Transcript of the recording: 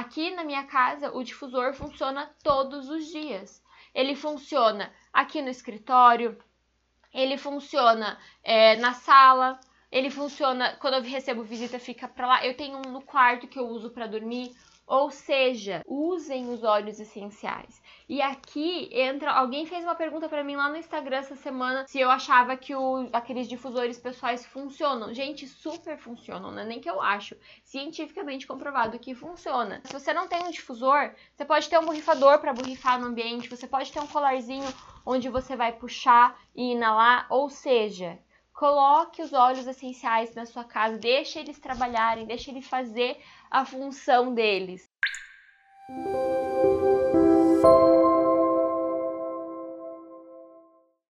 Aqui na minha casa, o difusor funciona todos os dias. Ele funciona aqui no escritório, ele funciona é, na sala, ele funciona quando eu recebo visita, fica para lá. Eu tenho um no quarto que eu uso para dormir. Ou seja, usem os óleos essenciais. E aqui entra. Alguém fez uma pergunta para mim lá no Instagram essa semana se eu achava que o, aqueles difusores pessoais funcionam. Gente, super funcionam, não é nem que eu acho. Cientificamente comprovado que funciona. Se você não tem um difusor, você pode ter um borrifador para borrifar no ambiente, você pode ter um colarzinho onde você vai puxar e inalar. Ou seja, Coloque os óleos essenciais na sua casa, deixe eles trabalharem, deixe eles fazer a função deles.